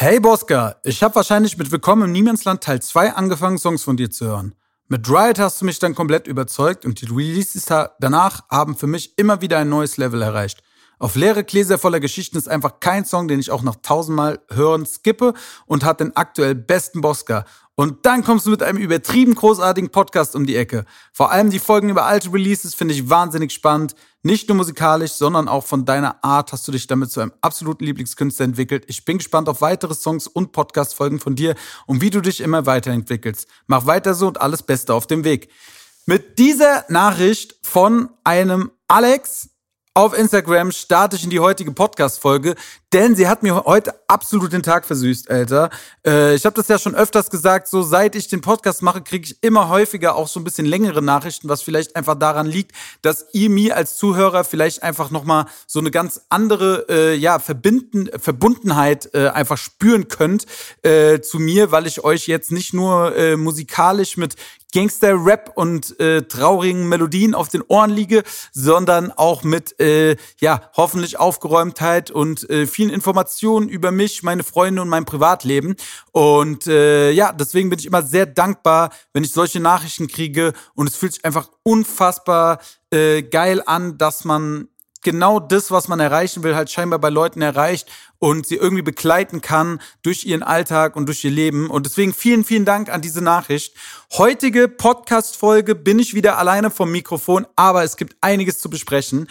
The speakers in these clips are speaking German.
Hey Boska, ich habe wahrscheinlich mit Willkommen im Niemandsland Teil 2 angefangen, Songs von dir zu hören. Mit Riot hast du mich dann komplett überzeugt und die Releases danach haben für mich immer wieder ein neues Level erreicht. Auf leere Gläser voller Geschichten ist einfach kein Song, den ich auch noch tausendmal hören skippe und hat den aktuell besten Bosca. Und dann kommst du mit einem übertrieben großartigen Podcast um die Ecke. Vor allem die Folgen über alte Releases finde ich wahnsinnig spannend. Nicht nur musikalisch, sondern auch von deiner Art hast du dich damit zu einem absoluten Lieblingskünstler entwickelt. Ich bin gespannt auf weitere Songs und Podcast-Folgen von dir und wie du dich immer weiterentwickelst. Mach weiter so und alles Beste auf dem Weg. Mit dieser Nachricht von einem Alex, auf Instagram starte ich in die heutige Podcast-Folge, denn sie hat mir heute absolut den Tag versüßt, Alter. Äh, ich habe das ja schon öfters gesagt, so seit ich den Podcast mache, kriege ich immer häufiger auch so ein bisschen längere Nachrichten, was vielleicht einfach daran liegt, dass ihr mir als Zuhörer vielleicht einfach nochmal so eine ganz andere, äh, ja, Verbinden, Verbundenheit äh, einfach spüren könnt äh, zu mir, weil ich euch jetzt nicht nur äh, musikalisch mit Gangster-Rap und äh, traurigen Melodien auf den Ohren liege, sondern auch mit äh, ja hoffentlich Aufgeräumtheit und äh, vielen Informationen über mich, meine Freunde und mein Privatleben. Und äh, ja, deswegen bin ich immer sehr dankbar, wenn ich solche Nachrichten kriege. Und es fühlt sich einfach unfassbar äh, geil an, dass man genau das, was man erreichen will, halt scheinbar bei Leuten erreicht und sie irgendwie begleiten kann durch ihren Alltag und durch ihr Leben. Und deswegen vielen, vielen Dank an diese Nachricht. Heutige Podcast-Folge bin ich wieder alleine vom Mikrofon, aber es gibt einiges zu besprechen.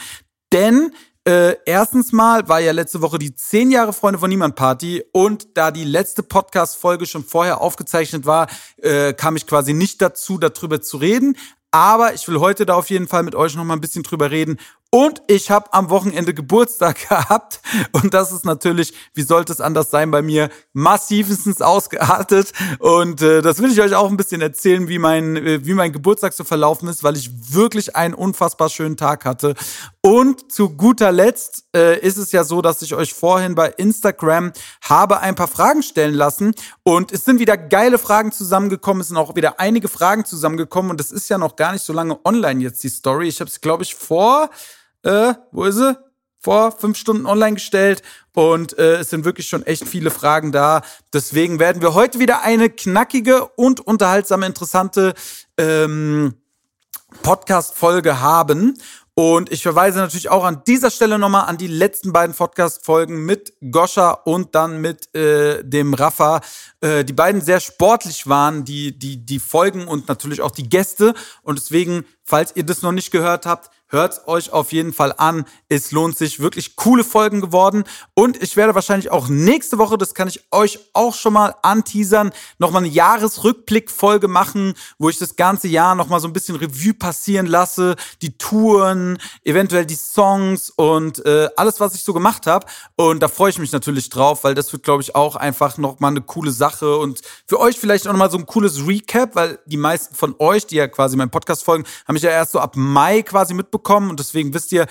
Denn äh, erstens mal war ja letzte Woche die 10 Jahre Freunde von Niemand Party und da die letzte Podcast-Folge schon vorher aufgezeichnet war, äh, kam ich quasi nicht dazu, darüber zu reden. Aber ich will heute da auf jeden Fall mit euch noch mal ein bisschen drüber reden. Und ich habe am Wochenende Geburtstag gehabt. Und das ist natürlich, wie sollte es anders sein bei mir, massivstens ausgeartet. Und äh, das will ich euch auch ein bisschen erzählen, wie mein, äh, wie mein Geburtstag so verlaufen ist, weil ich wirklich einen unfassbar schönen Tag hatte. Und zu guter Letzt äh, ist es ja so, dass ich euch vorhin bei Instagram habe ein paar Fragen stellen lassen. Und es sind wieder geile Fragen zusammengekommen. Es sind auch wieder einige Fragen zusammengekommen. Und es ist ja noch gar nicht so lange online jetzt, die Story. Ich habe es, glaube ich, vor äh, wo ist sie? Vor fünf Stunden online gestellt und äh, es sind wirklich schon echt viele Fragen da. Deswegen werden wir heute wieder eine knackige und unterhaltsame, interessante ähm, Podcast-Folge haben. Und ich verweise natürlich auch an dieser Stelle nochmal an die letzten beiden Podcast-Folgen mit Goscha und dann mit äh, dem Rafa, äh, die beiden sehr sportlich waren, die, die, die Folgen und natürlich auch die Gäste. Und deswegen, falls ihr das noch nicht gehört habt, Hört euch auf jeden Fall an. Es lohnt sich. Wirklich coole Folgen geworden. Und ich werde wahrscheinlich auch nächste Woche, das kann ich euch auch schon mal anteasern, nochmal eine Jahresrückblick-Folge machen, wo ich das ganze Jahr nochmal so ein bisschen Revue passieren lasse. Die Touren, eventuell die Songs und äh, alles, was ich so gemacht habe. Und da freue ich mich natürlich drauf, weil das wird, glaube ich, auch einfach nochmal eine coole Sache. Und für euch vielleicht auch nochmal so ein cooles Recap, weil die meisten von euch, die ja quasi meinen Podcast folgen, haben mich ja erst so ab Mai quasi mitbekommen und deswegen wisst ihr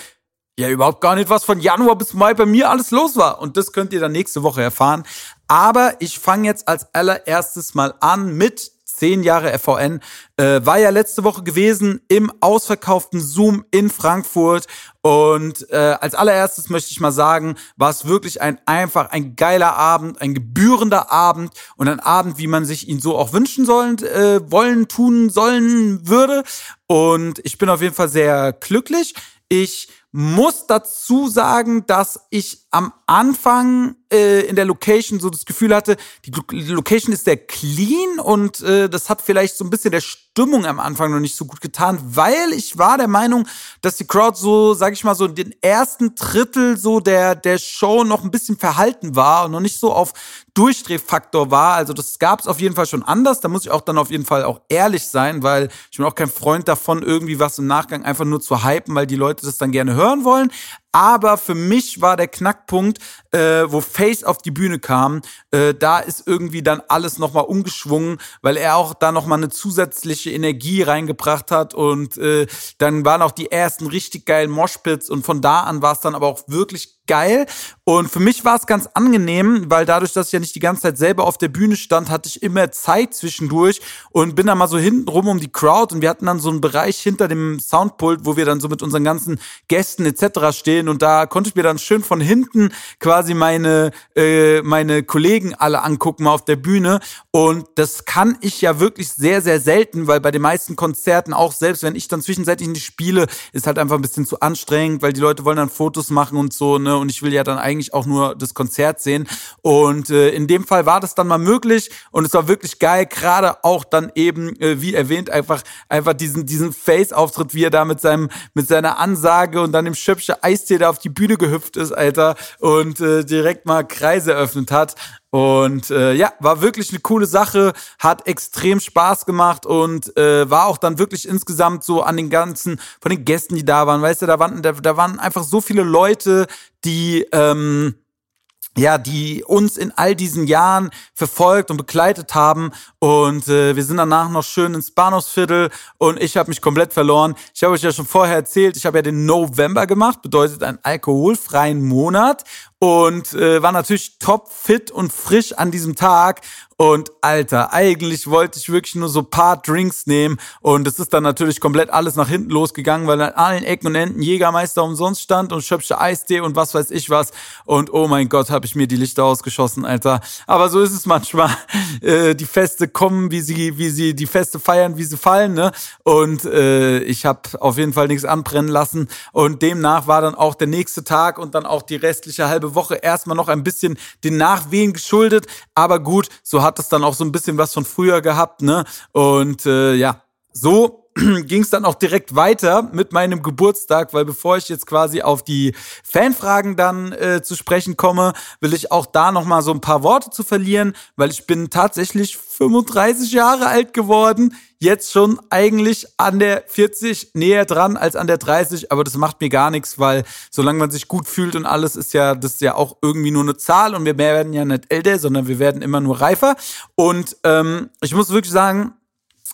ja überhaupt gar nicht, was von Januar bis Mai bei mir alles los war. Und das könnt ihr dann nächste Woche erfahren. Aber ich fange jetzt als allererstes mal an mit zehn Jahre FVN. Äh, war ja letzte Woche gewesen im ausverkauften Zoom in Frankfurt. Und äh, als allererstes möchte ich mal sagen, war es wirklich ein einfach ein geiler Abend, ein gebührender Abend und ein Abend, wie man sich ihn so auch wünschen sollen, äh, wollen, tun sollen würde. Und ich bin auf jeden Fall sehr glücklich. Ich muss dazu sagen, dass ich am Anfang äh, in der Location so das Gefühl hatte, die Location ist sehr clean und äh, das hat vielleicht so ein bisschen der Stimmung am Anfang noch nicht so gut getan, weil ich war der Meinung, dass die Crowd so, sag ich mal, so in den ersten Drittel so der, der Show noch ein bisschen verhalten war und noch nicht so auf Durchdrehfaktor war. Also das gab es auf jeden Fall schon anders. Da muss ich auch dann auf jeden Fall auch ehrlich sein, weil ich bin auch kein Freund davon, irgendwie was im Nachgang einfach nur zu hypen, weil die Leute das dann gerne hören wollen. Aber für mich war der Knackpunkt, äh, wo Face auf die Bühne kam, äh, da ist irgendwie dann alles nochmal umgeschwungen, weil er auch da nochmal eine zusätzliche Energie reingebracht hat und äh, dann waren auch die ersten richtig geilen Moshpits und von da an war es dann aber auch wirklich geil. Und für mich war es ganz angenehm, weil dadurch, dass ich ja nicht die ganze Zeit selber auf der Bühne stand, hatte ich immer Zeit zwischendurch und bin dann mal so hinten rum um die Crowd und wir hatten dann so einen Bereich hinter dem Soundpult, wo wir dann so mit unseren ganzen Gästen etc. stehen und da konnte ich mir dann schön von hinten quasi meine, äh, meine Kollegen alle angucken auf der Bühne und das kann ich ja wirklich sehr, sehr selten, weil bei den meisten Konzerten auch selbst, wenn ich dann zwischenzeitlich nicht spiele, ist halt einfach ein bisschen zu anstrengend, weil die Leute wollen dann Fotos machen und so, ne, und ich will ja dann eigentlich auch nur das Konzert sehen und äh, in dem Fall war das dann mal möglich und es war wirklich geil, gerade auch dann eben, äh, wie erwähnt, einfach, einfach diesen, diesen Face-Auftritt, wie er da mit seinem, mit seiner Ansage und dann dem Schöpfsche Eistee da auf die Bühne gehüpft ist, Alter, und äh, direkt mal Kreise eröffnet hat. Und äh, ja, war wirklich eine coole Sache, hat extrem Spaß gemacht und äh, war auch dann wirklich insgesamt so an den ganzen, von den Gästen, die da waren, weißt du, da waren, da, da waren einfach so viele Leute, die ähm, ja, die uns in all diesen Jahren verfolgt und begleitet haben. Und äh, wir sind danach noch schön ins Bahnhofsviertel und ich habe mich komplett verloren. Ich habe euch ja schon vorher erzählt, ich habe ja den November gemacht, bedeutet einen alkoholfreien Monat und äh, war natürlich top fit und frisch an diesem Tag. Und Alter, eigentlich wollte ich wirklich nur so paar Drinks nehmen und es ist dann natürlich komplett alles nach hinten losgegangen, weil an allen Ecken und Enden Jägermeister umsonst stand und schöpfsche Eistee und was weiß ich was. Und oh mein Gott, habe ich mir die Lichter ausgeschossen, Alter. Aber so ist es manchmal. Äh, die Feste kommen, wie sie, wie sie die Feste feiern, wie sie fallen, ne? Und äh, ich habe auf jeden Fall nichts anbrennen lassen. Und demnach war dann auch der nächste Tag und dann auch die restliche halbe Woche erstmal noch ein bisschen den Nachwehen geschuldet. Aber gut, so hat es dann auch so ein bisschen was von früher gehabt, ne? Und äh, ja, so ging es dann auch direkt weiter mit meinem Geburtstag, weil bevor ich jetzt quasi auf die Fanfragen dann äh, zu sprechen komme, will ich auch da noch mal so ein paar Worte zu verlieren, weil ich bin tatsächlich 35 Jahre alt geworden, jetzt schon eigentlich an der 40 näher dran als an der 30, aber das macht mir gar nichts, weil solange man sich gut fühlt und alles ist ja das ist ja auch irgendwie nur eine Zahl und wir werden ja nicht älter, sondern wir werden immer nur reifer. Und ähm, ich muss wirklich sagen,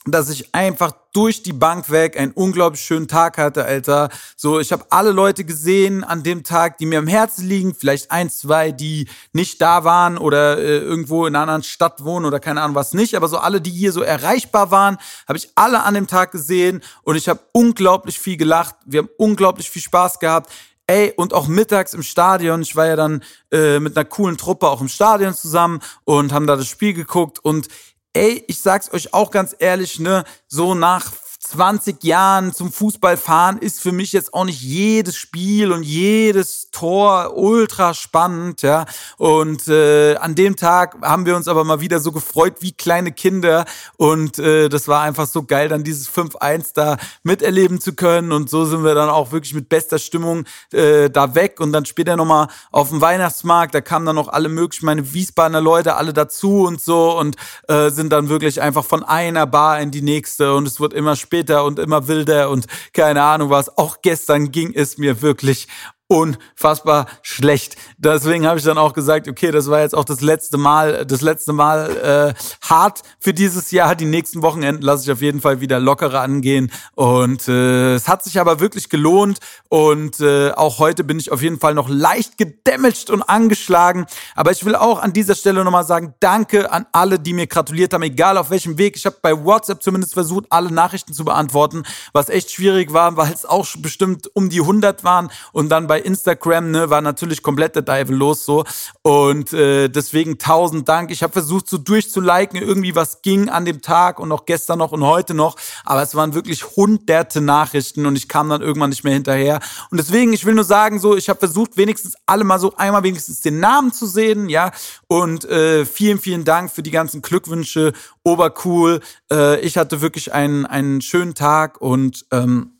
dass ich einfach durch die Bank weg einen unglaublich schönen Tag hatte, Alter. So, ich habe alle Leute gesehen an dem Tag, die mir am Herzen liegen. Vielleicht ein, zwei, die nicht da waren oder äh, irgendwo in einer anderen Stadt wohnen oder keine Ahnung was nicht. Aber so alle, die hier so erreichbar waren, habe ich alle an dem Tag gesehen und ich habe unglaublich viel gelacht. Wir haben unglaublich viel Spaß gehabt. Ey, und auch mittags im Stadion. Ich war ja dann äh, mit einer coolen Truppe auch im Stadion zusammen und haben da das Spiel geguckt. Und ey, ich sag's euch auch ganz ehrlich, ne, so nach 20 Jahren zum Fußball fahren ist für mich jetzt auch nicht jedes Spiel und jedes Tor ultra spannend, ja. Und äh, an dem Tag haben wir uns aber mal wieder so gefreut wie kleine Kinder. Und äh, das war einfach so geil, dann dieses 5-1 da miterleben zu können. Und so sind wir dann auch wirklich mit bester Stimmung äh, da weg. Und dann später nochmal auf dem Weihnachtsmarkt, da kamen dann noch alle möglichen, meine Wiesbadener Leute alle dazu und so. Und äh, sind dann wirklich einfach von einer Bar in die nächste. Und es wird immer später später und immer wilder und keine Ahnung was. Auch gestern ging es mir wirklich unfassbar schlecht. Deswegen habe ich dann auch gesagt, okay, das war jetzt auch das letzte Mal, das letzte Mal äh, hart für dieses Jahr. Die nächsten Wochenenden lasse ich auf jeden Fall wieder lockerer angehen. Und äh, es hat sich aber wirklich gelohnt. Und äh, auch heute bin ich auf jeden Fall noch leicht gedamaged und angeschlagen. Aber ich will auch an dieser Stelle nochmal sagen, danke an alle, die mir gratuliert haben, egal auf welchem Weg. Ich habe bei WhatsApp zumindest versucht, alle Nachrichten zu beantworten, was echt schwierig war, weil es auch bestimmt um die 100 waren. Und dann bei Instagram, ne, war natürlich komplett der Dive los so. Und äh, deswegen tausend Dank. Ich habe versucht, so durchzuliken, irgendwie was ging an dem Tag und auch gestern noch und heute noch. Aber es waren wirklich hunderte Nachrichten und ich kam dann irgendwann nicht mehr hinterher. Und deswegen, ich will nur sagen, so, ich habe versucht, wenigstens alle mal so einmal wenigstens den Namen zu sehen, ja. Und äh, vielen, vielen Dank für die ganzen Glückwünsche. Obercool. Äh, ich hatte wirklich einen, einen schönen Tag und ähm,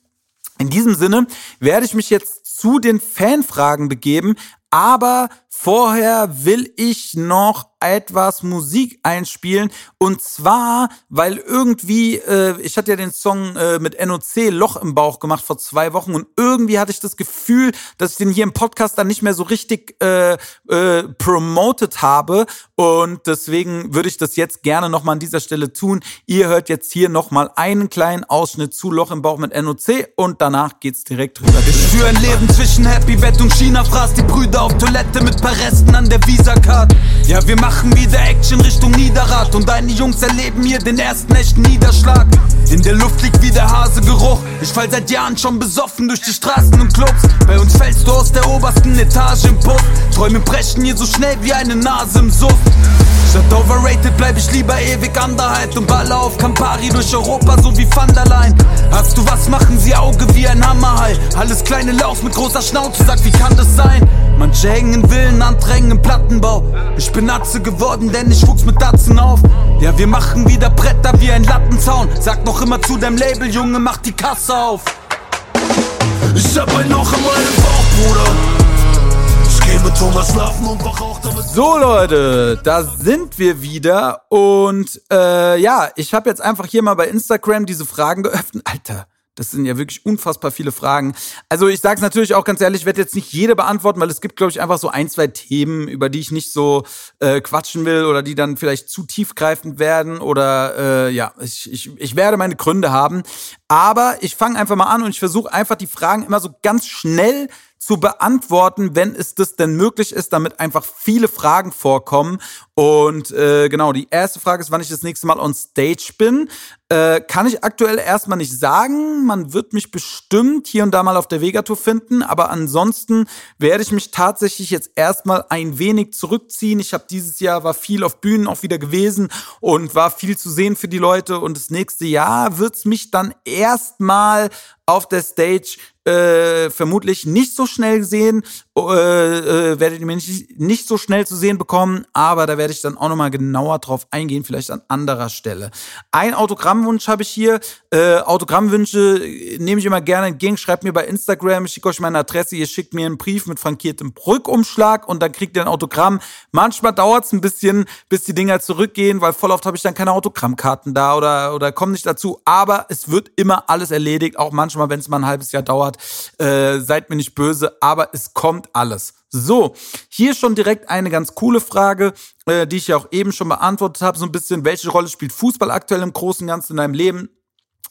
in diesem Sinne werde ich mich jetzt zu den Fanfragen begeben, aber vorher will ich noch etwas Musik einspielen. Und zwar, weil irgendwie, äh, ich hatte ja den Song äh, mit NOC Loch im Bauch gemacht vor zwei Wochen und irgendwie hatte ich das Gefühl, dass ich den hier im Podcast dann nicht mehr so richtig äh, äh, promoted habe. Und deswegen würde ich das jetzt gerne nochmal an dieser Stelle tun. Ihr hört jetzt hier nochmal einen kleinen Ausschnitt zu Loch im Bauch mit NOC und danach geht's direkt rüber. Ich führe ein Leben zwischen Happy Bett und China, fraß die Brüder auf Toilette mit paar Resten an der Visa-Card. Ja, wir machen wieder Action Richtung Niederrad und deine Jungs erleben hier den ersten echten Niederschlag. In der Luft liegt wie der Hasegeruch. Ich fall seit Jahren schon besoffen durch die Straßen und Clubs. Bei uns fällst du aus der obersten Etage im Puff. Träume brechen hier so schnell wie eine Nase im Suff. Statt overrated bleib ich lieber ewig underhyped und baller auf Campari durch Europa, so wie Van der Leyen. Hast du was, machen sie Auge wie ein Hammerhai. Alles kleine Laus mit großer Schnauze, sag, wie kann das sein? Manche hängen Willen, andere hängen im Plattenbau. Ich bin Atze geworden, denn ich wuchs mit Datzen auf. Ja, wir machen wieder Bretter wie ein Lattenzaun. Sag noch immer zu deinem Label, Junge, mach die Kasse auf. Ich hab ein Loch in meinem Bauch, Bruder. Thomas schlafen und wach auch damit. So Leute, da sind wir wieder und äh, ja, ich habe jetzt einfach hier mal bei Instagram diese Fragen geöffnet. Alter, das sind ja wirklich unfassbar viele Fragen. Also ich sage es natürlich auch ganz ehrlich, ich werde jetzt nicht jede beantworten, weil es gibt, glaube ich, einfach so ein, zwei Themen, über die ich nicht so äh, quatschen will oder die dann vielleicht zu tiefgreifend werden oder äh, ja, ich, ich, ich werde meine Gründe haben. Aber ich fange einfach mal an und ich versuche einfach die Fragen immer so ganz schnell zu beantworten, wenn es das denn möglich ist, damit einfach viele Fragen vorkommen. Und äh, genau, die erste Frage ist, wann ich das nächste Mal on Stage bin. Äh, kann ich aktuell erstmal nicht sagen. Man wird mich bestimmt hier und da mal auf der Vegatour finden, aber ansonsten werde ich mich tatsächlich jetzt erstmal ein wenig zurückziehen. Ich habe dieses Jahr war viel auf Bühnen auch wieder gewesen und war viel zu sehen für die Leute. Und das nächste Jahr wird's mich dann erstmal auf der Stage äh, vermutlich nicht so schnell sehen, äh, äh, werdet ihr mich nicht so schnell zu sehen bekommen, aber da werde ich dann auch nochmal genauer drauf eingehen, vielleicht an anderer Stelle. Ein Autogrammwunsch habe ich hier. Äh, Autogrammwünsche nehme ich immer gerne entgegen. Schreibt mir bei Instagram, ich schicke euch meine Adresse, ihr schickt mir einen Brief mit frankiertem Rückumschlag und dann kriegt ihr ein Autogramm. Manchmal dauert es ein bisschen, bis die Dinger zurückgehen, weil voll oft habe ich dann keine Autogrammkarten da oder, oder komme nicht dazu. Aber es wird immer alles erledigt, auch manchmal, wenn es mal ein halbes Jahr dauert. Äh, seid mir nicht böse, aber es kommt alles. So, hier schon direkt eine ganz coole Frage, äh, die ich ja auch eben schon beantwortet habe. So ein bisschen, welche Rolle spielt Fußball aktuell im Großen und Ganzen in deinem Leben?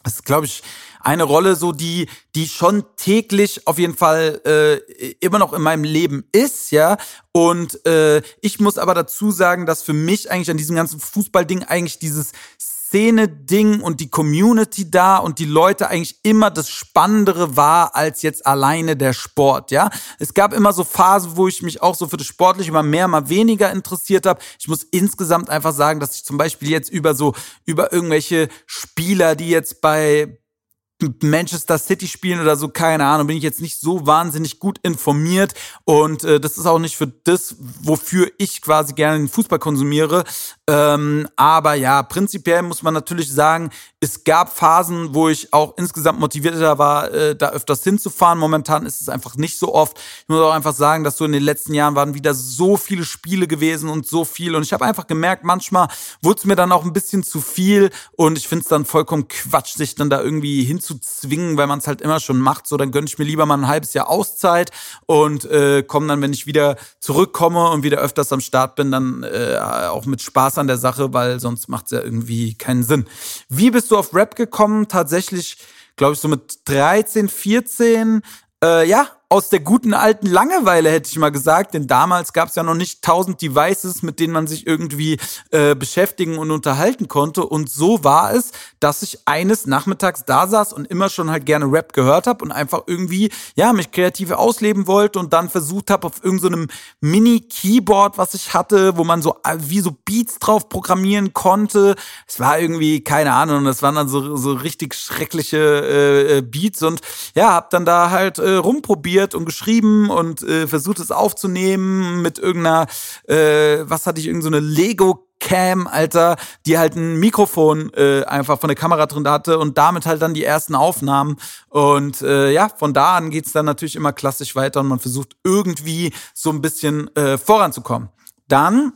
Das ist, glaube ich, eine Rolle, so die, die schon täglich auf jeden Fall äh, immer noch in meinem Leben ist, ja. Und äh, ich muss aber dazu sagen, dass für mich eigentlich an diesem ganzen Fußballding eigentlich dieses Szene-Ding und die Community da und die Leute eigentlich immer das Spannendere war als jetzt alleine der Sport, ja. Es gab immer so Phasen, wo ich mich auch so für das Sportliche immer mehr, mal weniger interessiert habe. Ich muss insgesamt einfach sagen, dass ich zum Beispiel jetzt über so, über irgendwelche Spieler, die jetzt bei, Manchester City spielen oder so, keine Ahnung, bin ich jetzt nicht so wahnsinnig gut informiert und äh, das ist auch nicht für das, wofür ich quasi gerne den Fußball konsumiere. Ähm, aber ja, prinzipiell muss man natürlich sagen, es gab Phasen, wo ich auch insgesamt motivierter war, äh, da öfters hinzufahren. Momentan ist es einfach nicht so oft. Ich muss auch einfach sagen, dass so in den letzten Jahren waren wieder so viele Spiele gewesen und so viel und ich habe einfach gemerkt, manchmal wurde es mir dann auch ein bisschen zu viel und ich finde es dann vollkommen Quatsch, sich dann da irgendwie hinzufahren zu zwingen, weil man es halt immer schon macht. So, dann gönne ich mir lieber mal ein halbes Jahr Auszeit und äh, komme dann, wenn ich wieder zurückkomme und wieder öfters am Start bin, dann äh, auch mit Spaß an der Sache, weil sonst macht es ja irgendwie keinen Sinn. Wie bist du auf Rap gekommen? Tatsächlich, glaube ich, so mit 13, 14. Äh, ja, aus der guten alten Langeweile, hätte ich mal gesagt, denn damals gab es ja noch nicht tausend Devices, mit denen man sich irgendwie äh, beschäftigen und unterhalten konnte. Und so war es, dass ich eines Nachmittags da saß und immer schon halt gerne Rap gehört habe und einfach irgendwie, ja, mich kreativ ausleben wollte und dann versucht habe, auf irgendeinem so Mini-Keyboard, was ich hatte, wo man so äh, wie so Beats drauf programmieren konnte. Es war irgendwie, keine Ahnung, das waren dann so, so richtig schreckliche äh, äh Beats und ja, hab dann da halt äh, rumprobiert recherchiert und geschrieben und äh, versucht es aufzunehmen mit irgendeiner, äh, was hatte ich, irgendeine so Lego Cam, Alter, die halt ein Mikrofon äh, einfach von der Kamera drin hatte und damit halt dann die ersten Aufnahmen. Und äh, ja, von da an geht's dann natürlich immer klassisch weiter und man versucht irgendwie so ein bisschen äh, voranzukommen. Dann,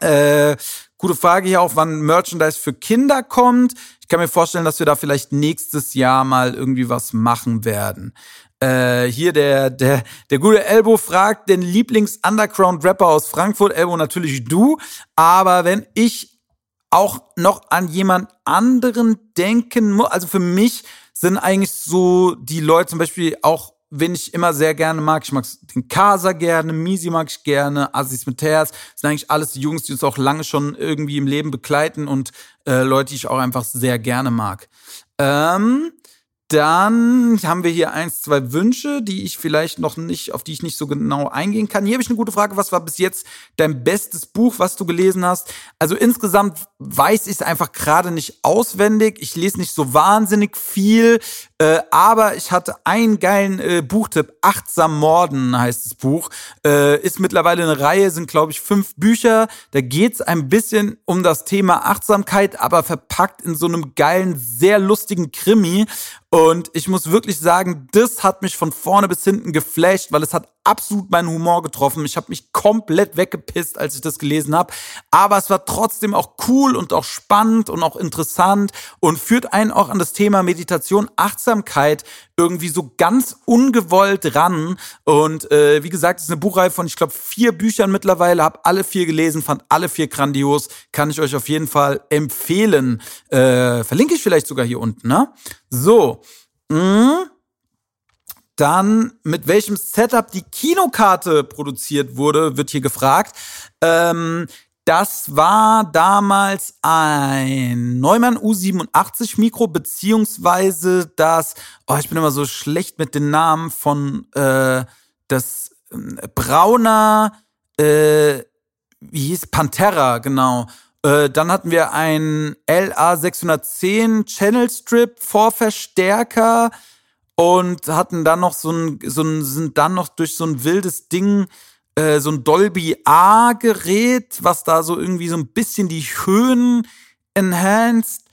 äh, gute Frage hier auch, wann Merchandise für Kinder kommt. Ich kann mir vorstellen, dass wir da vielleicht nächstes Jahr mal irgendwie was machen werden. Äh, hier der, der, der gute Elbo fragt den Lieblings-Underground-Rapper aus Frankfurt. Elbo natürlich du. Aber wenn ich auch noch an jemand anderen denken muss, also für mich sind eigentlich so die Leute zum Beispiel auch wen ich immer sehr gerne mag. Ich mag den Casa gerne, Misi mag ich gerne, Assis mit Herz. Sind eigentlich alles die Jungs, die uns auch lange schon irgendwie im Leben begleiten und äh, Leute, die ich auch einfach sehr gerne mag. Ähm, dann haben wir hier eins, zwei Wünsche, die ich vielleicht noch nicht, auf die ich nicht so genau eingehen kann. Hier habe ich eine gute Frage. Was war bis jetzt dein bestes Buch, was du gelesen hast? Also insgesamt weiß ich es einfach gerade nicht auswendig. Ich lese nicht so wahnsinnig viel, äh, aber ich hatte einen geilen äh, Buchtipp. Achtsam Morden heißt das Buch. Äh, ist mittlerweile eine Reihe, sind glaube ich fünf Bücher. Da geht es ein bisschen um das Thema Achtsamkeit, aber verpackt in so einem geilen, sehr lustigen Krimi. Und ich muss wirklich sagen, das hat mich von vorne bis hinten geflasht, weil es hat absolut meinen Humor getroffen. Ich habe mich komplett weggepisst, als ich das gelesen habe. Aber es war trotzdem auch cool und auch spannend und auch interessant und führt einen auch an das Thema Meditation, Achtsamkeit irgendwie so ganz ungewollt ran. Und äh, wie gesagt, es ist eine Buchreihe von, ich glaube, vier Büchern mittlerweile. Habe alle vier gelesen, fand alle vier grandios. Kann ich euch auf jeden Fall empfehlen. Äh, verlinke ich vielleicht sogar hier unten. Ne? So. Mh. Dann, mit welchem Setup die Kinokarte produziert wurde, wird hier gefragt. Ähm, das war damals ein Neumann U87 Mikro, beziehungsweise das, oh, ich bin immer so schlecht mit den Namen von äh, das äh, Brauner, äh, wie hieß Pantera, genau. Äh, dann hatten wir ein LA610 Channel Strip Vorverstärker und hatten dann noch so ein, so ein, sind dann noch durch so ein wildes Ding, äh, so ein Dolby A-Gerät, was da so irgendwie so ein bisschen die Höhen enhanced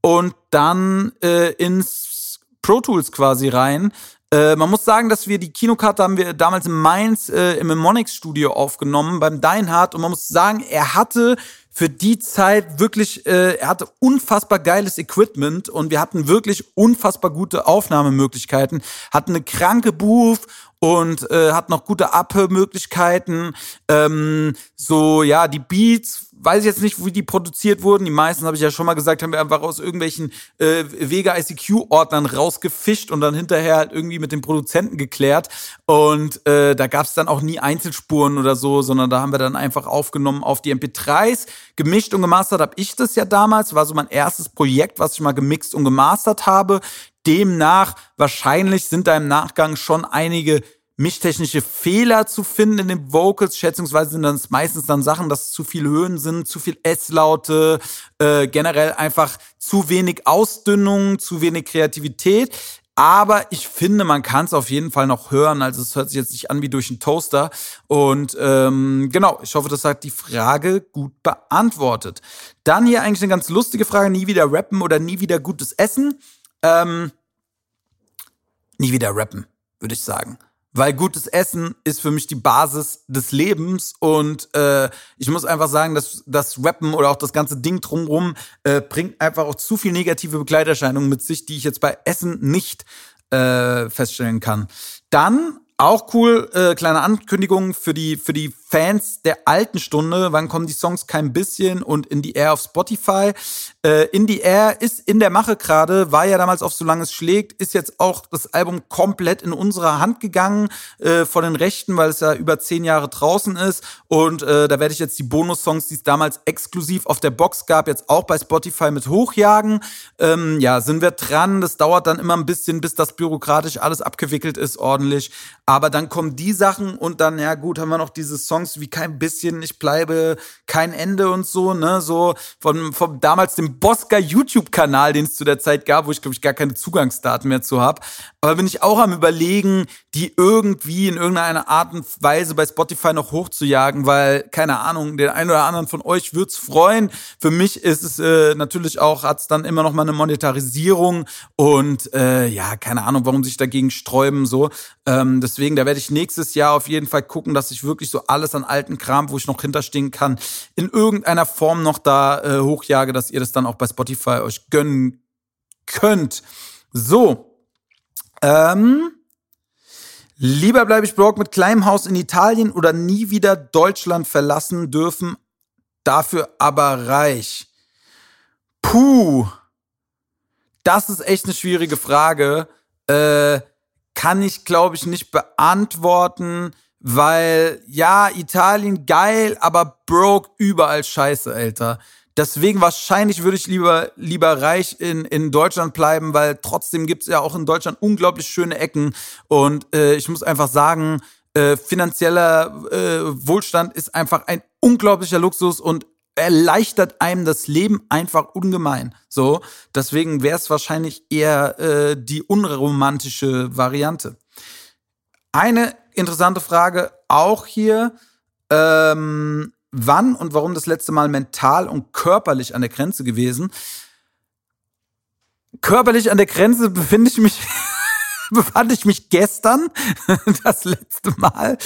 und dann äh, ins Pro Tools quasi rein. Äh, man muss sagen, dass wir die Kinokarte haben wir damals in Mainz äh, im Monix Studio aufgenommen beim Deinhardt und man muss sagen, er hatte für die Zeit wirklich, äh, er hatte unfassbar geiles Equipment und wir hatten wirklich unfassbar gute Aufnahmemöglichkeiten, hatten eine kranke Booth und äh, hat noch gute Abhörmöglichkeiten. Ähm, so, ja, die Beats weiß ich jetzt nicht, wie die produziert wurden. Die meisten, habe ich ja schon mal gesagt, haben wir einfach aus irgendwelchen äh, Vega ICQ-Ordnern rausgefischt und dann hinterher halt irgendwie mit dem Produzenten geklärt. Und äh, da gab es dann auch nie Einzelspuren oder so, sondern da haben wir dann einfach aufgenommen auf die MP3s. Gemischt und gemastert habe ich das ja damals. War so mein erstes Projekt, was ich mal gemixt und gemastert habe. Demnach, wahrscheinlich sind da im Nachgang schon einige mischtechnische Fehler zu finden in den Vocals. Schätzungsweise sind das meistens dann Sachen, dass zu viel Höhen sind, zu viel S-Laute, äh, generell einfach zu wenig Ausdünnung, zu wenig Kreativität. Aber ich finde, man kann es auf jeden Fall noch hören. Also es hört sich jetzt nicht an wie durch einen Toaster. Und ähm, genau, ich hoffe, das hat die Frage gut beantwortet. Dann hier eigentlich eine ganz lustige Frage: Nie wieder rappen oder nie wieder gutes Essen? Ähm, nie wieder rappen, würde ich sagen weil gutes Essen ist für mich die Basis des Lebens und äh, ich muss einfach sagen, dass das Rappen oder auch das ganze Ding drumherum äh, bringt einfach auch zu viel negative Begleiterscheinungen mit sich, die ich jetzt bei Essen nicht äh, feststellen kann. Dann auch cool, äh, kleine Ankündigung für die, für die Fans der alten Stunde. Wann kommen die Songs? Kein bisschen und In the Air auf Spotify. Äh, in the Air ist in der Mache gerade, war ja damals auf Solange es schlägt, ist jetzt auch das Album komplett in unsere Hand gegangen äh, von den Rechten, weil es ja über zehn Jahre draußen ist. Und äh, da werde ich jetzt die Bonus-Songs, die es damals exklusiv auf der Box gab, jetzt auch bei Spotify mit hochjagen. Ähm, ja, sind wir dran. Das dauert dann immer ein bisschen, bis das bürokratisch alles abgewickelt ist, ordentlich. Aber dann kommen die Sachen und dann, ja gut, haben wir noch diese Songs wie kein bisschen, ich bleibe, kein Ende und so, ne, so von, von damals dem Bosca YouTube-Kanal, den es zu der Zeit gab, wo ich glaube ich gar keine Zugangsdaten mehr zu habe. Aber bin ich auch am überlegen, die irgendwie in irgendeiner Art und Weise bei Spotify noch hochzujagen, weil keine Ahnung, den einen oder anderen von euch wird's freuen. Für mich ist es äh, natürlich auch hat's dann immer noch mal eine Monetarisierung und äh, ja, keine Ahnung, warum sich dagegen sträuben so. Ähm, deswegen, da werde ich nächstes Jahr auf jeden Fall gucken, dass ich wirklich so alles an alten Kram, wo ich noch hinterstehen kann, in irgendeiner Form noch da äh, hochjage, dass ihr das dann auch bei Spotify euch gönnen könnt. So. Ähm, lieber bleibe ich broke mit kleinem Haus in Italien oder nie wieder Deutschland verlassen dürfen, dafür aber reich. Puh. Das ist echt eine schwierige Frage. Äh, kann ich, glaube ich, nicht beantworten, weil ja, Italien geil, aber broke überall scheiße, Alter. Deswegen wahrscheinlich würde ich lieber, lieber reich in, in Deutschland bleiben, weil trotzdem gibt's ja auch in Deutschland unglaublich schöne Ecken. Und äh, ich muss einfach sagen, äh, finanzieller äh, Wohlstand ist einfach ein unglaublicher Luxus und erleichtert einem das Leben einfach ungemein. So, deswegen wäre es wahrscheinlich eher äh, die unromantische Variante. Eine interessante Frage auch hier. Ähm, wann und warum das letzte Mal mental und körperlich an der Grenze gewesen? Körperlich an der Grenze befinde ich mich befand ich mich gestern, das letzte Mal.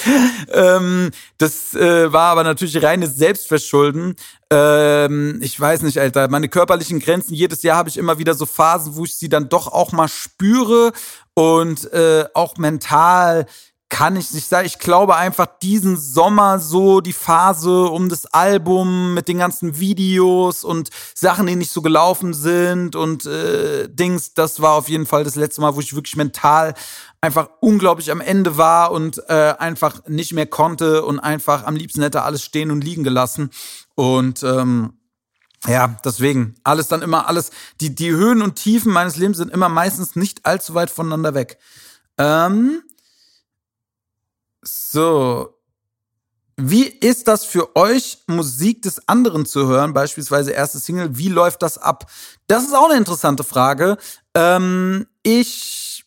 Ähm, das äh, war aber natürlich reines Selbstverschulden. Ähm, ich weiß nicht, Alter. Meine körperlichen Grenzen, jedes Jahr habe ich immer wieder so Phasen, wo ich sie dann doch auch mal spüre und äh, auch mental kann ich nicht sagen. Ich glaube einfach diesen Sommer so die Phase um das Album mit den ganzen Videos und Sachen, die nicht so gelaufen sind und äh, Dings, das war auf jeden Fall das letzte Mal, wo ich wirklich mental einfach unglaublich am Ende war und äh, einfach nicht mehr konnte und einfach am liebsten hätte alles stehen und liegen gelassen. Und ähm, ja, deswegen, alles dann immer, alles, die, die Höhen und Tiefen meines Lebens sind immer meistens nicht allzu weit voneinander weg. Ähm, so. Wie ist das für euch, Musik des anderen zu hören, beispielsweise erste Single? Wie läuft das ab? Das ist auch eine interessante Frage. Ähm, ich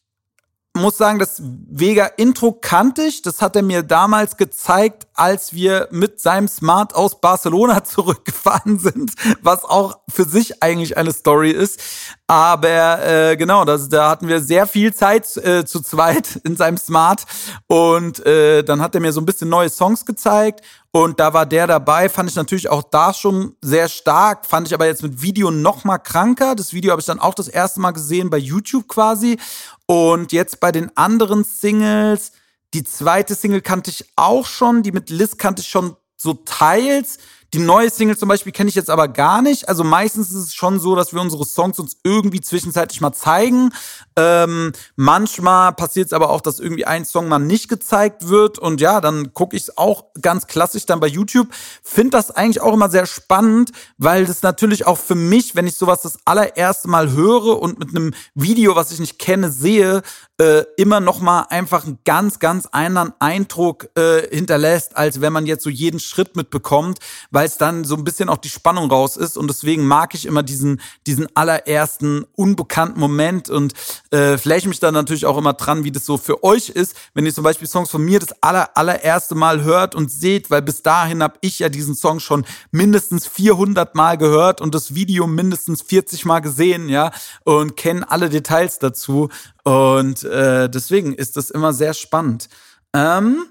muss sagen, das Vega-Intro kannte ich. Das hat er mir damals gezeigt, als wir mit seinem Smart aus Barcelona zurückgefahren sind, was auch für sich eigentlich eine Story ist. Aber äh, genau, das, da hatten wir sehr viel Zeit äh, zu zweit in seinem Smart. Und äh, dann hat er mir so ein bisschen neue Songs gezeigt. Und da war der dabei, fand ich natürlich auch da schon sehr stark, fand ich aber jetzt mit Video noch mal kranker. Das Video habe ich dann auch das erste Mal gesehen bei YouTube quasi. Und jetzt bei den anderen Singles, die zweite Single kannte ich auch schon, die mit Liz kannte ich schon so teils. Die neue Single zum Beispiel kenne ich jetzt aber gar nicht. Also meistens ist es schon so, dass wir unsere Songs uns irgendwie zwischenzeitlich mal zeigen. Ähm, manchmal passiert es aber auch, dass irgendwie ein Song mal nicht gezeigt wird. Und ja, dann gucke ich es auch ganz klassisch dann bei YouTube. Finde das eigentlich auch immer sehr spannend, weil das natürlich auch für mich, wenn ich sowas das allererste Mal höre und mit einem Video, was ich nicht kenne, sehe, äh, immer noch mal einfach einen ganz, ganz anderen Eindruck äh, hinterlässt, als wenn man jetzt so jeden Schritt mitbekommt, weil es dann so ein bisschen auch die Spannung raus ist. Und deswegen mag ich immer diesen, diesen allerersten unbekannten Moment und äh, fläche mich dann natürlich auch immer dran, wie das so für euch ist, wenn ihr zum Beispiel Songs von mir das aller, allererste Mal hört und seht, weil bis dahin habe ich ja diesen Song schon mindestens 400 Mal gehört und das Video mindestens 40 Mal gesehen, ja, und kenne alle Details dazu. Und äh, deswegen ist das immer sehr spannend. Ähm,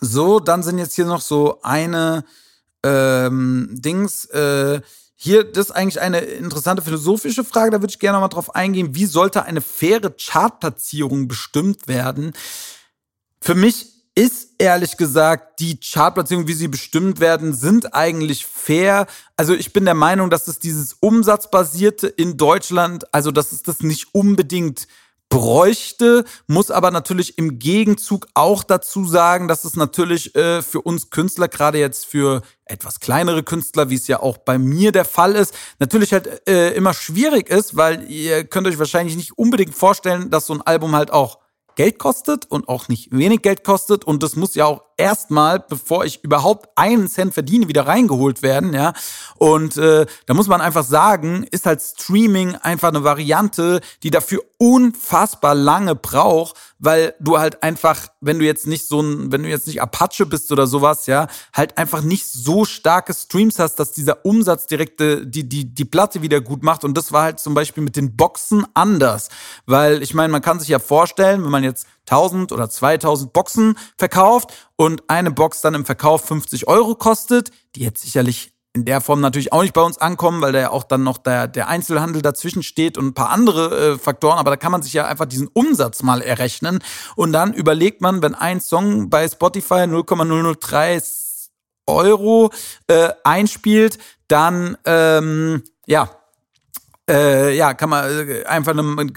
so, dann sind jetzt hier noch so eine ähm, Dings. Äh, hier, das ist eigentlich eine interessante philosophische Frage, da würde ich gerne noch mal drauf eingehen. Wie sollte eine faire Chartplatzierung bestimmt werden? Für mich ist ehrlich gesagt, die Chartplatzierungen, wie sie bestimmt werden, sind eigentlich fair. Also ich bin der Meinung, dass es dieses Umsatzbasierte in Deutschland, also dass es das nicht unbedingt bräuchte, muss aber natürlich im Gegenzug auch dazu sagen, dass es natürlich äh, für uns Künstler, gerade jetzt für etwas kleinere Künstler, wie es ja auch bei mir der Fall ist, natürlich halt äh, immer schwierig ist, weil ihr könnt euch wahrscheinlich nicht unbedingt vorstellen, dass so ein Album halt auch Geld kostet und auch nicht wenig Geld kostet. Und das muss ja auch erstmal, bevor ich überhaupt einen Cent verdiene, wieder reingeholt werden, ja. Und äh, da muss man einfach sagen, ist halt Streaming einfach eine Variante, die dafür unfassbar lange braucht, weil du halt einfach, wenn du jetzt nicht so ein, wenn du jetzt nicht Apache bist oder sowas, ja, halt einfach nicht so starke Streams hast, dass dieser Umsatz direkte die die die Platte wieder gut macht. Und das war halt zum Beispiel mit den Boxen anders, weil ich meine, man kann sich ja vorstellen, wenn man jetzt 1000 oder 2000 Boxen verkauft und eine Box dann im Verkauf 50 Euro kostet, die jetzt sicherlich in der Form natürlich auch nicht bei uns ankommen, weil da ja auch dann noch der, der Einzelhandel dazwischen steht und ein paar andere äh, Faktoren, aber da kann man sich ja einfach diesen Umsatz mal errechnen. Und dann überlegt man, wenn ein Song bei Spotify 0,003 Euro äh, einspielt, dann ähm, ja, äh, ja, kann man äh, einfach eine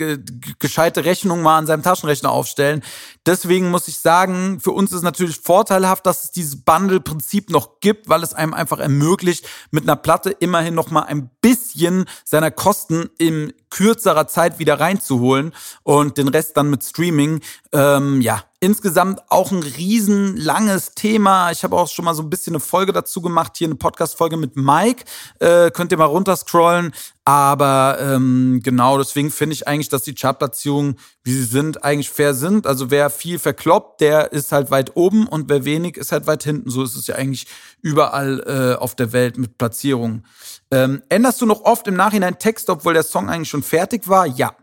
gescheite Rechnung mal an seinem Taschenrechner aufstellen. Deswegen muss ich sagen, für uns ist natürlich vorteilhaft, dass es dieses Bundle-Prinzip noch gibt, weil es einem einfach ermöglicht, mit einer Platte immerhin noch mal ein bisschen seiner Kosten in kürzerer Zeit wieder reinzuholen und den Rest dann mit Streaming. Ähm, ja, insgesamt auch ein riesenlanges Thema. Ich habe auch schon mal so ein bisschen eine Folge dazu gemacht, hier eine Podcast-Folge mit Mike. Äh, könnt ihr mal runterscrollen. Aber ähm, genau, deswegen finde ich eigentlich, dass die Chartplatzierungen, wie sie sind, eigentlich fair sind. Also wer viel verkloppt, der ist halt weit oben und wer wenig ist halt weit hinten. So ist es ja eigentlich überall äh, auf der Welt mit Platzierungen. Ähm, änderst du noch oft im Nachhinein Text, obwohl der Song eigentlich schon fertig war? Ja.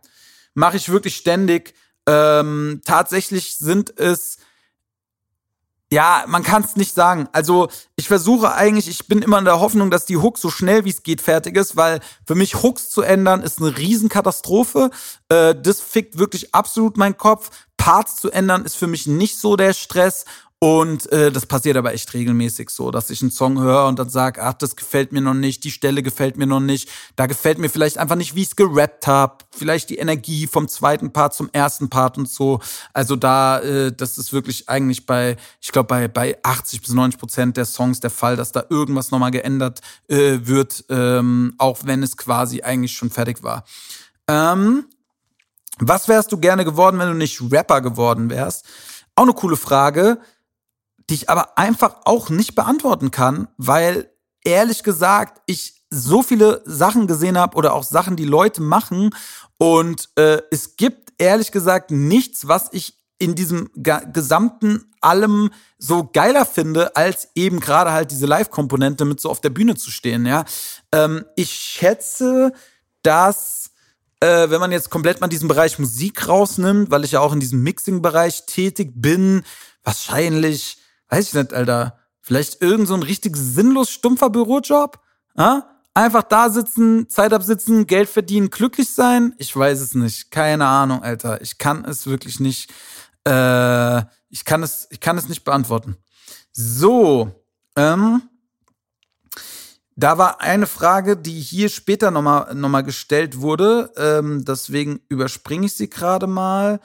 Mache ich wirklich ständig. Ähm, tatsächlich sind es ja, man kann es nicht sagen. Also ich versuche eigentlich, ich bin immer in der Hoffnung, dass die Hook so schnell wie es geht fertig ist, weil für mich Hooks zu ändern ist eine Riesenkatastrophe. Äh, das fickt wirklich absolut meinen Kopf. Parts zu ändern ist für mich nicht so der Stress. Und äh, das passiert aber echt regelmäßig so, dass ich einen Song höre und dann sage, ach, das gefällt mir noch nicht, die Stelle gefällt mir noch nicht, da gefällt mir vielleicht einfach nicht, wie ich es gerappt habe, vielleicht die Energie vom zweiten Part zum ersten Part und so. Also da, äh, das ist wirklich eigentlich bei, ich glaube, bei, bei 80 bis 90 Prozent der Songs der Fall, dass da irgendwas nochmal geändert äh, wird, ähm, auch wenn es quasi eigentlich schon fertig war. Ähm, was wärst du gerne geworden, wenn du nicht Rapper geworden wärst? Auch eine coole Frage die ich aber einfach auch nicht beantworten kann, weil ehrlich gesagt ich so viele Sachen gesehen habe oder auch Sachen, die Leute machen und äh, es gibt ehrlich gesagt nichts, was ich in diesem gesamten allem so geiler finde, als eben gerade halt diese Live-Komponente mit so auf der Bühne zu stehen. Ja, ähm, ich schätze, dass äh, wenn man jetzt komplett mal diesen Bereich Musik rausnimmt, weil ich ja auch in diesem Mixing-Bereich tätig bin, wahrscheinlich weiß ich nicht, Alter, vielleicht irgend so ein richtig sinnlos stumpfer Bürojob? Ah? Einfach da sitzen, Zeit absitzen, Geld verdienen, glücklich sein? Ich weiß es nicht. Keine Ahnung, Alter. Ich kann es wirklich nicht. Äh, ich kann es, ich kann es nicht beantworten. So, ähm, da war eine Frage, die hier später nochmal noch mal gestellt wurde. Ähm, deswegen überspringe ich sie gerade mal.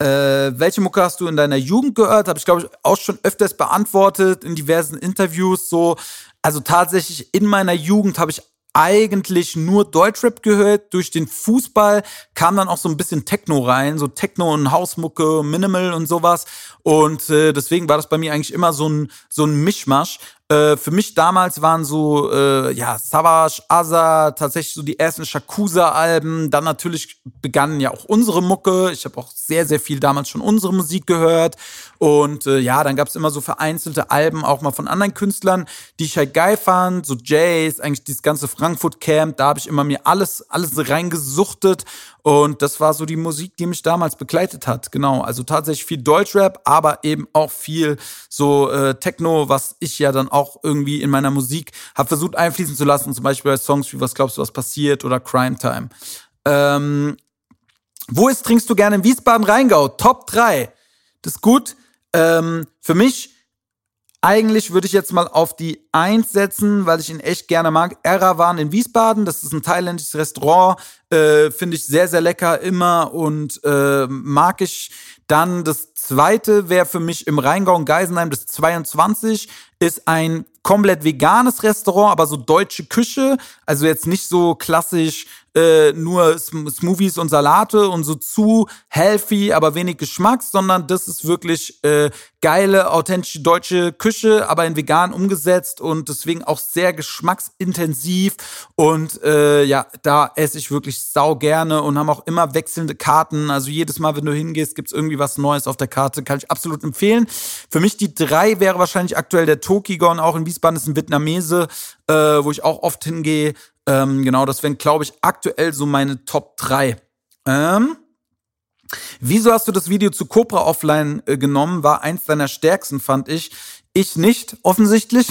Äh, welche Mucke hast du in deiner Jugend gehört? Habe ich, glaube ich, auch schon öfters beantwortet in diversen Interviews. So, also tatsächlich in meiner Jugend habe ich eigentlich nur Deutschrap gehört. Durch den Fußball kam dann auch so ein bisschen Techno rein, so Techno und Hausmucke, Minimal und sowas. Und äh, deswegen war das bei mir eigentlich immer so ein so ein Mischmasch. Äh, für mich damals waren so, äh, ja, Savage, Asa, tatsächlich so die ersten Shakusa-Alben. Dann natürlich begannen ja auch unsere Mucke. Ich habe auch sehr, sehr viel damals schon unsere Musik gehört. Und äh, ja, dann gab es immer so vereinzelte Alben auch mal von anderen Künstlern, die ich halt geil fand. So Jays, eigentlich dieses ganze Frankfurt Camp, da habe ich immer mir alles, alles reingesuchtet. Und das war so die Musik, die mich damals begleitet hat. Genau, also tatsächlich viel Deutschrap, aber eben auch viel so äh, Techno, was ich ja dann auch irgendwie in meiner Musik habe versucht einfließen zu lassen. Zum Beispiel bei Songs wie Was glaubst du, was passiert oder Crime Time. Ähm, wo ist Trinkst du gerne in Wiesbaden-Rheingau? Top 3. Das ist gut. Ähm, für mich eigentlich würde ich jetzt mal auf die Eins setzen, weil ich ihn echt gerne mag. Erawan in Wiesbaden, das ist ein thailändisches Restaurant, äh, finde ich sehr, sehr lecker immer und äh, mag ich. Dann das zweite wäre für mich im Rheingau und Geisenheim, das 22, ist ein komplett veganes Restaurant, aber so deutsche Küche, also jetzt nicht so klassisch äh, nur Smoothies und Salate und so zu healthy, aber wenig Geschmack, sondern das ist wirklich äh, geile, authentische deutsche Küche, aber in vegan umgesetzt und deswegen auch sehr geschmacksintensiv. Und äh, ja, da esse ich wirklich sau gerne und haben auch immer wechselnde Karten. Also jedes Mal, wenn du hingehst, gibt's irgendwie was Neues auf der Karte. Kann ich absolut empfehlen. Für mich die drei wäre wahrscheinlich aktuell der Tokigon, auch in Wiesbaden ist ein Vietnamese, äh, wo ich auch oft hingehe. Ähm, genau, das wären, glaube ich, aktuell so meine Top 3. Ähm, wieso hast du das Video zu Cobra Offline äh, genommen? War eins deiner stärksten, fand ich. Ich nicht, offensichtlich.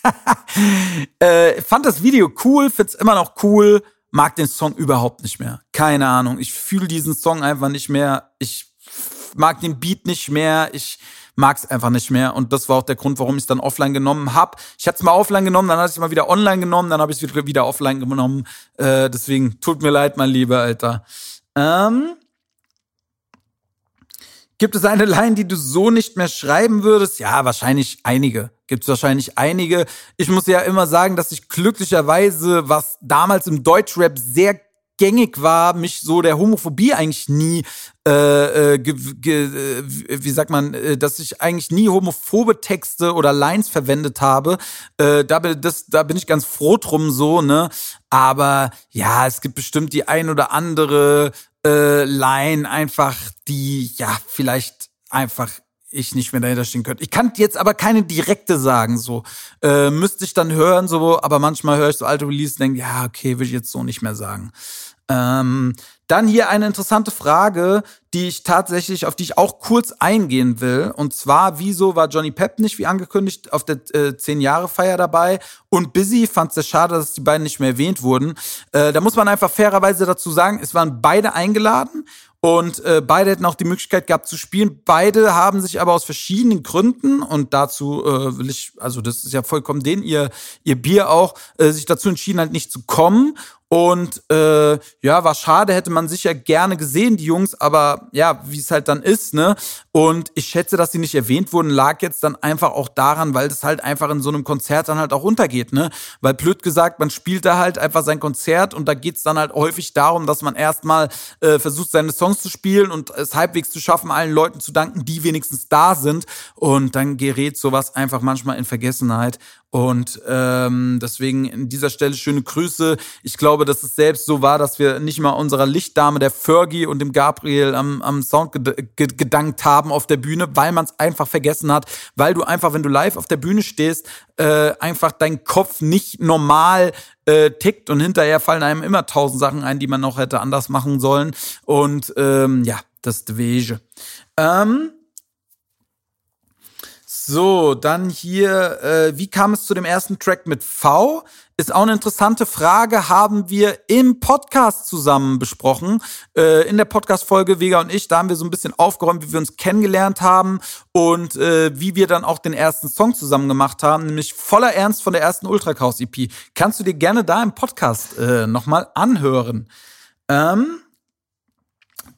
äh, fand das Video cool, find's immer noch cool, mag den Song überhaupt nicht mehr. Keine Ahnung. Ich fühle diesen Song einfach nicht mehr. Ich mag den Beat nicht mehr. Ich mag es einfach nicht mehr. Und das war auch der Grund, warum ich es dann offline genommen habe. Ich hatte es mal offline genommen, dann hatte ich es mal wieder online genommen, dann habe ich es wieder offline genommen. Äh, deswegen tut mir leid, mein Lieber, Alter. Ähm, Gibt es eine Line, die du so nicht mehr schreiben würdest? Ja, wahrscheinlich einige. Gibt es wahrscheinlich einige. Ich muss ja immer sagen, dass ich glücklicherweise, was damals im Deutschrap sehr gängig war, mich so der Homophobie eigentlich nie, äh, äh, ge, ge, äh, wie sagt man, äh, dass ich eigentlich nie homophobe Texte oder Lines verwendet habe. Äh, da, bin, das, da bin ich ganz froh drum so, ne? Aber ja, es gibt bestimmt die ein oder andere äh, Line einfach, die ja vielleicht einfach ich nicht mehr dahinter stehen könnte. Ich kann jetzt aber keine direkte sagen, so. Äh, müsste ich dann hören, so, aber manchmal höre ich so alte Release und denke, ja, okay, will ich jetzt so nicht mehr sagen. Ähm, dann hier eine interessante Frage, die ich tatsächlich, auf die ich auch kurz eingehen will. Und zwar, wieso war Johnny Pep nicht, wie angekündigt, auf der äh, 10-Jahre-Feier dabei? Und Busy fand es sehr schade, dass die beiden nicht mehr erwähnt wurden. Äh, da muss man einfach fairerweise dazu sagen, es waren beide eingeladen und äh, beide hätten auch die Möglichkeit gehabt zu spielen. Beide haben sich aber aus verschiedenen Gründen, und dazu äh, will ich, also das ist ja vollkommen den, ihr, ihr Bier auch, äh, sich dazu entschieden, halt nicht zu kommen. Und äh, ja, war schade, hätte man sicher gerne gesehen, die Jungs, aber ja, wie es halt dann ist, ne? Und ich schätze, dass sie nicht erwähnt wurden, lag jetzt dann einfach auch daran, weil das halt einfach in so einem Konzert dann halt auch untergeht, ne? Weil blöd gesagt, man spielt da halt einfach sein Konzert und da geht's dann halt häufig darum, dass man erstmal äh, versucht, seine Songs zu spielen und es halbwegs zu schaffen, allen Leuten zu danken, die wenigstens da sind. Und dann gerät sowas einfach manchmal in Vergessenheit. Und ähm, deswegen in dieser Stelle schöne Grüße. Ich glaube, dass es selbst so war, dass wir nicht mal unserer Lichtdame, der Fergie und dem Gabriel am, am Sound gedankt haben auf der Bühne, weil man es einfach vergessen hat, weil du einfach, wenn du live auf der Bühne stehst, äh, einfach dein Kopf nicht normal äh, tickt und hinterher fallen einem immer tausend Sachen ein, die man noch hätte anders machen sollen. Und ähm, ja, das ist Wege. Ähm, so, dann hier, äh, wie kam es zu dem ersten Track mit V? Ist auch eine interessante Frage, haben wir im Podcast zusammen besprochen. Äh, in der Podcast-Folge Vega und ich, da haben wir so ein bisschen aufgeräumt, wie wir uns kennengelernt haben und äh, wie wir dann auch den ersten Song zusammen gemacht haben, nämlich voller Ernst von der ersten Ultra Chaos EP. Kannst du dir gerne da im Podcast äh, nochmal anhören. Ähm,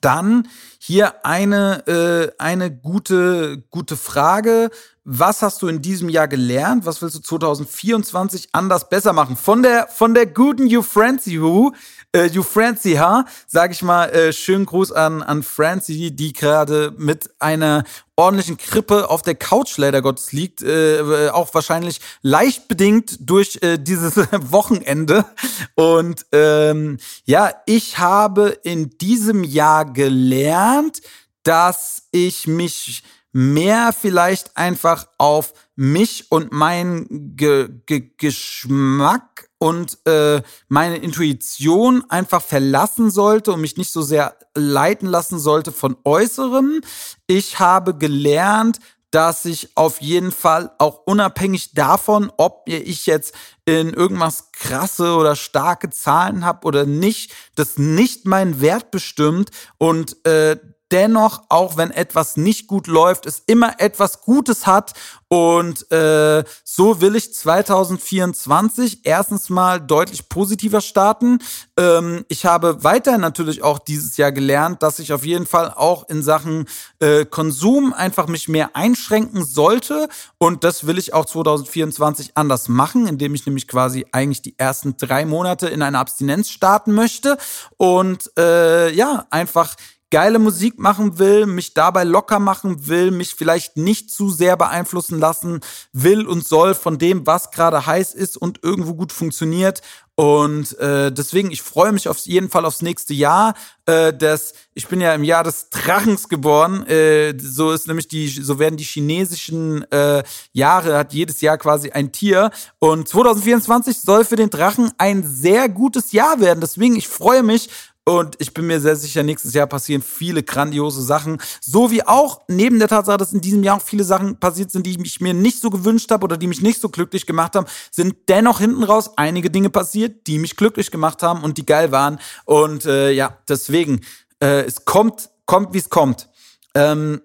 dann hier eine, äh, eine gute, gute Frage. Was hast du in diesem Jahr gelernt? Was willst du 2024 anders besser machen? Von der, von der guten You Francie Who, äh, You Francie ha, sag ich mal, äh, schönen Gruß an, an Francie, die gerade mit einer ordentlichen Krippe auf der Couch leider Gottes liegt, äh, auch wahrscheinlich leicht bedingt durch äh, dieses Wochenende. Und ähm, ja, ich habe in diesem Jahr gelernt, dass ich mich mehr vielleicht einfach auf mich und meinen Ge Ge Geschmack und äh, meine Intuition einfach verlassen sollte und mich nicht so sehr leiten lassen sollte von Äußerem. Ich habe gelernt, dass ich auf jeden Fall auch unabhängig davon, ob ich jetzt in irgendwas krasse oder starke Zahlen habe oder nicht, das nicht meinen Wert bestimmt und äh, dennoch, auch wenn etwas nicht gut läuft, es immer etwas Gutes hat. Und äh, so will ich 2024 erstens mal deutlich positiver starten. Ähm, ich habe weiter natürlich auch dieses Jahr gelernt, dass ich auf jeden Fall auch in Sachen äh, Konsum einfach mich mehr einschränken sollte. Und das will ich auch 2024 anders machen, indem ich nämlich quasi eigentlich die ersten drei Monate in eine Abstinenz starten möchte. Und äh, ja, einfach geile Musik machen will, mich dabei locker machen will, mich vielleicht nicht zu sehr beeinflussen lassen will und soll von dem, was gerade heiß ist und irgendwo gut funktioniert. Und äh, deswegen, ich freue mich auf jeden Fall aufs nächste Jahr. Äh, das, ich bin ja im Jahr des Drachens geboren. Äh, so ist nämlich die, so werden die chinesischen äh, Jahre, hat jedes Jahr quasi ein Tier. Und 2024 soll für den Drachen ein sehr gutes Jahr werden. Deswegen, ich freue mich und ich bin mir sehr sicher, nächstes Jahr passieren viele grandiose Sachen. So wie auch neben der Tatsache, dass in diesem Jahr auch viele Sachen passiert sind, die ich mir nicht so gewünscht habe oder die mich nicht so glücklich gemacht haben, sind dennoch hinten raus einige Dinge passiert, die mich glücklich gemacht haben und die geil waren. Und äh, ja, deswegen, äh, es kommt, kommt, wie es kommt. Ähm,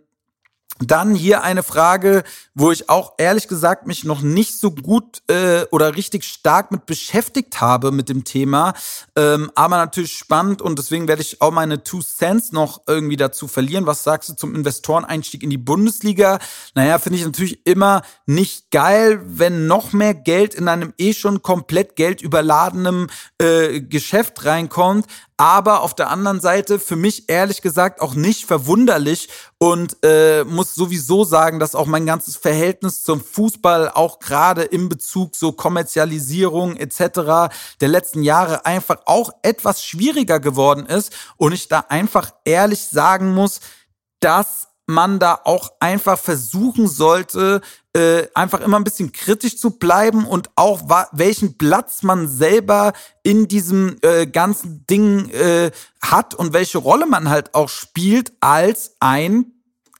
Dann hier eine Frage, wo ich auch ehrlich gesagt mich noch nicht so gut äh, oder richtig stark mit beschäftigt habe mit dem Thema, ähm, aber natürlich spannend und deswegen werde ich auch meine Two Cents noch irgendwie dazu verlieren. Was sagst du zum Investoreneinstieg in die Bundesliga? Naja, finde ich natürlich immer nicht geil, wenn noch mehr Geld in einem eh schon komplett geldüberladenem äh, Geschäft reinkommt aber auf der anderen Seite für mich ehrlich gesagt auch nicht verwunderlich und äh, muss sowieso sagen, dass auch mein ganzes Verhältnis zum Fußball auch gerade im Bezug so Kommerzialisierung etc. der letzten Jahre einfach auch etwas schwieriger geworden ist und ich da einfach ehrlich sagen muss, dass man da auch einfach versuchen sollte, äh, einfach immer ein bisschen kritisch zu bleiben und auch welchen Platz man selber in diesem äh, ganzen Ding äh, hat und welche Rolle man halt auch spielt als ein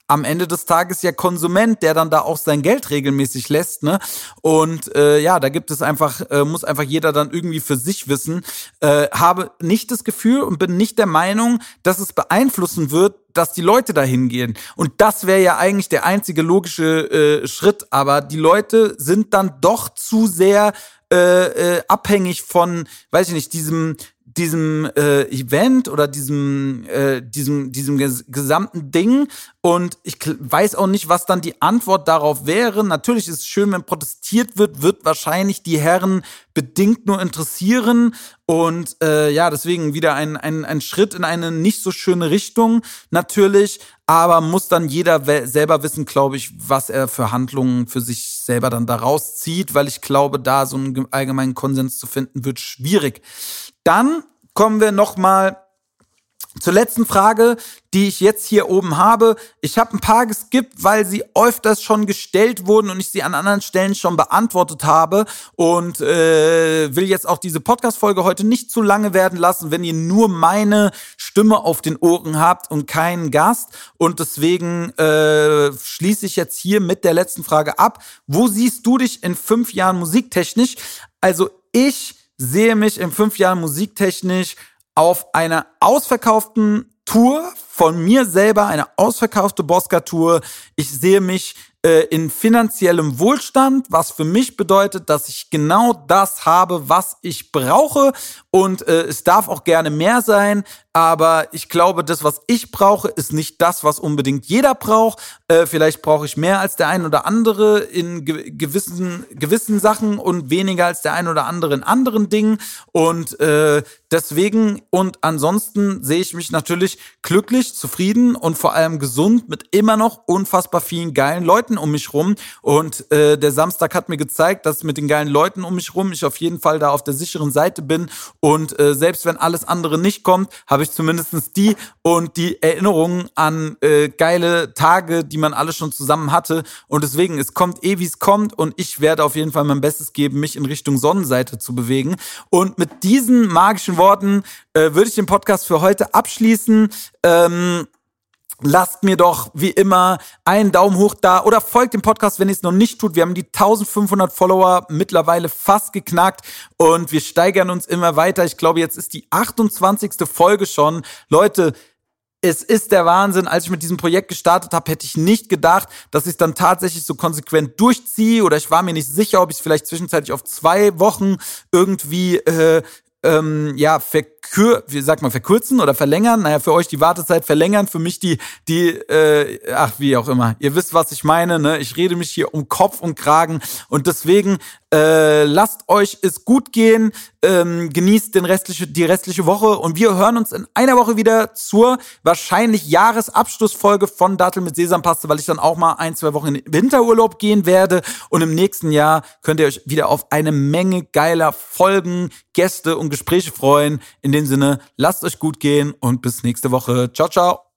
am Ende des Tages ja Konsument, der dann da auch sein Geld regelmäßig lässt, ne? Und äh, ja, da gibt es einfach, äh, muss einfach jeder dann irgendwie für sich wissen. Äh, habe nicht das Gefühl und bin nicht der Meinung, dass es beeinflussen wird, dass die Leute dahin gehen. Und das wäre ja eigentlich der einzige logische äh, Schritt. Aber die Leute sind dann doch zu sehr äh, äh, abhängig von, weiß ich nicht, diesem diesem äh, Event oder diesem, äh, diesem, diesem ges gesamten Ding. Und ich weiß auch nicht, was dann die Antwort darauf wäre. Natürlich ist es schön, wenn protestiert wird, wird wahrscheinlich die Herren bedingt nur interessieren. Und äh, ja, deswegen wieder ein, ein, ein Schritt in eine nicht so schöne Richtung, natürlich. Aber muss dann jeder selber wissen, glaube ich, was er für Handlungen für sich selber dann daraus zieht, weil ich glaube, da so einen allgemeinen Konsens zu finden, wird schwierig. Dann kommen wir nochmal zur letzten Frage, die ich jetzt hier oben habe. Ich habe ein paar geskippt, weil sie öfters schon gestellt wurden und ich sie an anderen Stellen schon beantwortet habe und äh, will jetzt auch diese Podcast-Folge heute nicht zu lange werden lassen, wenn ihr nur meine Stimme auf den Ohren habt und keinen Gast. Und deswegen äh, schließe ich jetzt hier mit der letzten Frage ab. Wo siehst du dich in fünf Jahren musiktechnisch? Also ich sehe mich in fünf Jahren musiktechnisch auf einer ausverkauften Tour von mir selber, eine ausverkaufte Bosca-Tour. Ich sehe mich äh, in finanziellem Wohlstand, was für mich bedeutet, dass ich genau das habe, was ich brauche. Und äh, es darf auch gerne mehr sein, aber ich glaube, das, was ich brauche, ist nicht das, was unbedingt jeder braucht. Äh, vielleicht brauche ich mehr als der ein oder andere in ge gewissen, gewissen Sachen und weniger als der ein oder andere in anderen Dingen. Und äh, deswegen und ansonsten sehe ich mich natürlich glücklich, zufrieden und vor allem gesund mit immer noch unfassbar vielen geilen Leuten um mich rum. Und äh, der Samstag hat mir gezeigt, dass mit den geilen Leuten um mich rum ich auf jeden Fall da auf der sicheren Seite bin. Und äh, selbst wenn alles andere nicht kommt, habe ich ich zumindest die und die Erinnerungen an äh, geile Tage, die man alle schon zusammen hatte. Und deswegen, es kommt eh, wie es kommt. Und ich werde auf jeden Fall mein Bestes geben, mich in Richtung Sonnenseite zu bewegen. Und mit diesen magischen Worten äh, würde ich den Podcast für heute abschließen. Ähm, Lasst mir doch wie immer einen Daumen hoch da oder folgt dem Podcast, wenn ihr es noch nicht tut. Wir haben die 1500 Follower mittlerweile fast geknackt und wir steigern uns immer weiter. Ich glaube, jetzt ist die 28. Folge schon. Leute, es ist der Wahnsinn. Als ich mit diesem Projekt gestartet habe, hätte ich nicht gedacht, dass ich es dann tatsächlich so konsequent durchziehe. Oder ich war mir nicht sicher, ob ich es vielleicht zwischenzeitlich auf zwei Wochen irgendwie äh, ähm, ja, verkür wie sagt man, verkürzen oder verlängern. Naja, für euch die Wartezeit verlängern, für mich die, die, äh, ach, wie auch immer. Ihr wisst, was ich meine, ne? Ich rede mich hier um Kopf und Kragen und deswegen äh, lasst euch es gut gehen, ähm, genießt den restliche, die restliche Woche und wir hören uns in einer Woche wieder zur wahrscheinlich Jahresabschlussfolge von Dattel mit Sesampaste, weil ich dann auch mal ein, zwei Wochen in Winterurlaub gehen werde und im nächsten Jahr könnt ihr euch wieder auf eine Menge geiler Folgen, Gäste und Gespräche freuen. In dem Sinne, lasst euch gut gehen und bis nächste Woche. Ciao, ciao.